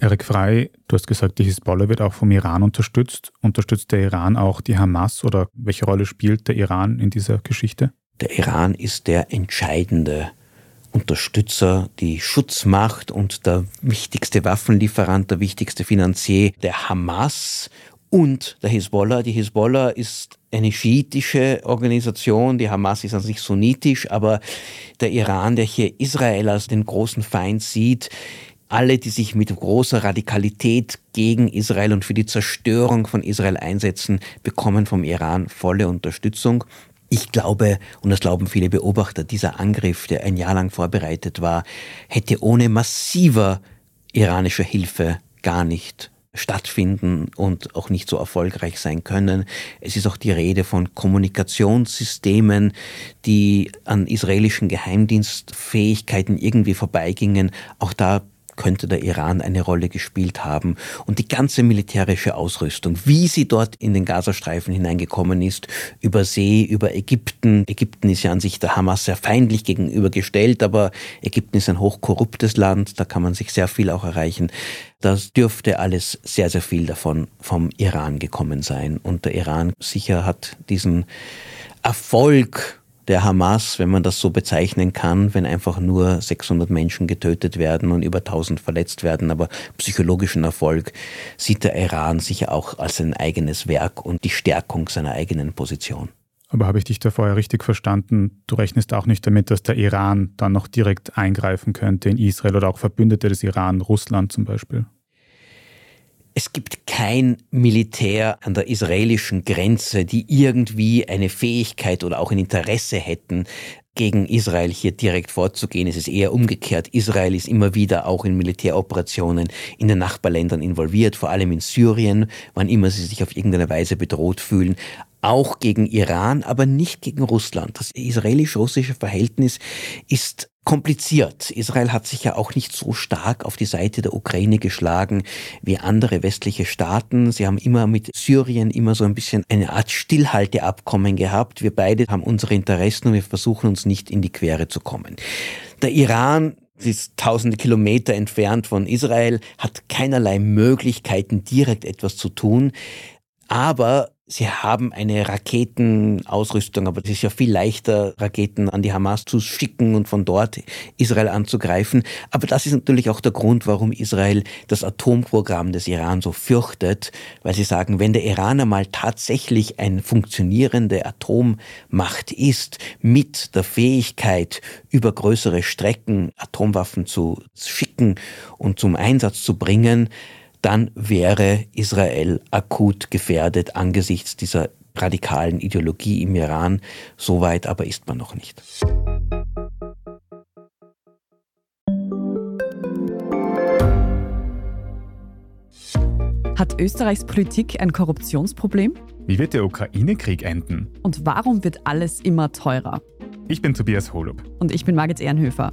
Erik Frei, du hast gesagt, die Hisbollah wird auch vom Iran unterstützt. Unterstützt der Iran auch die Hamas oder welche Rolle spielt der Iran in dieser Geschichte? Der Iran ist der entscheidende Unterstützer, die Schutzmacht und der wichtigste Waffenlieferant, der wichtigste Finanzier der Hamas und der Hisbollah. Die Hisbollah ist eine schiitische Organisation, die Hamas ist an sich sunnitisch, aber der Iran, der hier Israel als den großen Feind sieht, alle, die sich mit großer Radikalität gegen Israel und für die Zerstörung von Israel einsetzen, bekommen vom Iran volle Unterstützung. Ich glaube, und das glauben viele Beobachter, dieser Angriff, der ein Jahr lang vorbereitet war, hätte ohne massiver iranischer Hilfe gar nicht stattfinden und auch nicht so erfolgreich sein können. Es ist auch die Rede von Kommunikationssystemen, die an israelischen Geheimdienstfähigkeiten irgendwie vorbeigingen. Auch da könnte der Iran eine Rolle gespielt haben. Und die ganze militärische Ausrüstung, wie sie dort in den Gazastreifen hineingekommen ist, über See, über Ägypten. Ägypten ist ja an sich der Hamas sehr feindlich gegenübergestellt, aber Ägypten ist ein hochkorruptes Land, da kann man sich sehr viel auch erreichen. Das dürfte alles sehr, sehr viel davon vom Iran gekommen sein. Und der Iran sicher hat diesen Erfolg der Hamas, wenn man das so bezeichnen kann, wenn einfach nur 600 Menschen getötet werden und über 1000 verletzt werden. Aber psychologischen Erfolg sieht der Iran sicher auch als ein eigenes Werk und die Stärkung seiner eigenen Position. Aber habe ich dich da vorher richtig verstanden? Du rechnest auch nicht damit, dass der Iran dann noch direkt eingreifen könnte in Israel oder auch Verbündete des Iran, Russland zum Beispiel? Es gibt kein Militär an der israelischen Grenze, die irgendwie eine Fähigkeit oder auch ein Interesse hätten, gegen Israel hier direkt vorzugehen. Es ist eher umgekehrt. Israel ist immer wieder auch in Militäroperationen in den Nachbarländern involviert, vor allem in Syrien, wann immer sie sich auf irgendeine Weise bedroht fühlen auch gegen Iran, aber nicht gegen Russland. Das israelisch-russische Verhältnis ist kompliziert. Israel hat sich ja auch nicht so stark auf die Seite der Ukraine geschlagen wie andere westliche Staaten. Sie haben immer mit Syrien immer so ein bisschen eine Art Stillhalteabkommen gehabt. Wir beide haben unsere Interessen und wir versuchen uns nicht in die Quere zu kommen. Der Iran ist tausende Kilometer entfernt von Israel, hat keinerlei Möglichkeiten, direkt etwas zu tun. Aber Sie haben eine Raketenausrüstung, aber es ist ja viel leichter, Raketen an die Hamas zu schicken und von dort Israel anzugreifen. Aber das ist natürlich auch der Grund, warum Israel das Atomprogramm des Iran so fürchtet, weil sie sagen, wenn der Iran einmal tatsächlich eine funktionierende Atommacht ist, mit der Fähigkeit, über größere Strecken Atomwaffen zu schicken und zum Einsatz zu bringen, dann wäre Israel akut gefährdet angesichts dieser radikalen Ideologie im Iran. So weit aber ist man noch nicht. Hat Österreichs Politik ein Korruptionsproblem? Wie wird der Ukraine-Krieg enden? Und warum wird alles immer teurer? Ich bin Tobias Holub. Und ich bin Margit Ehrenhöfer.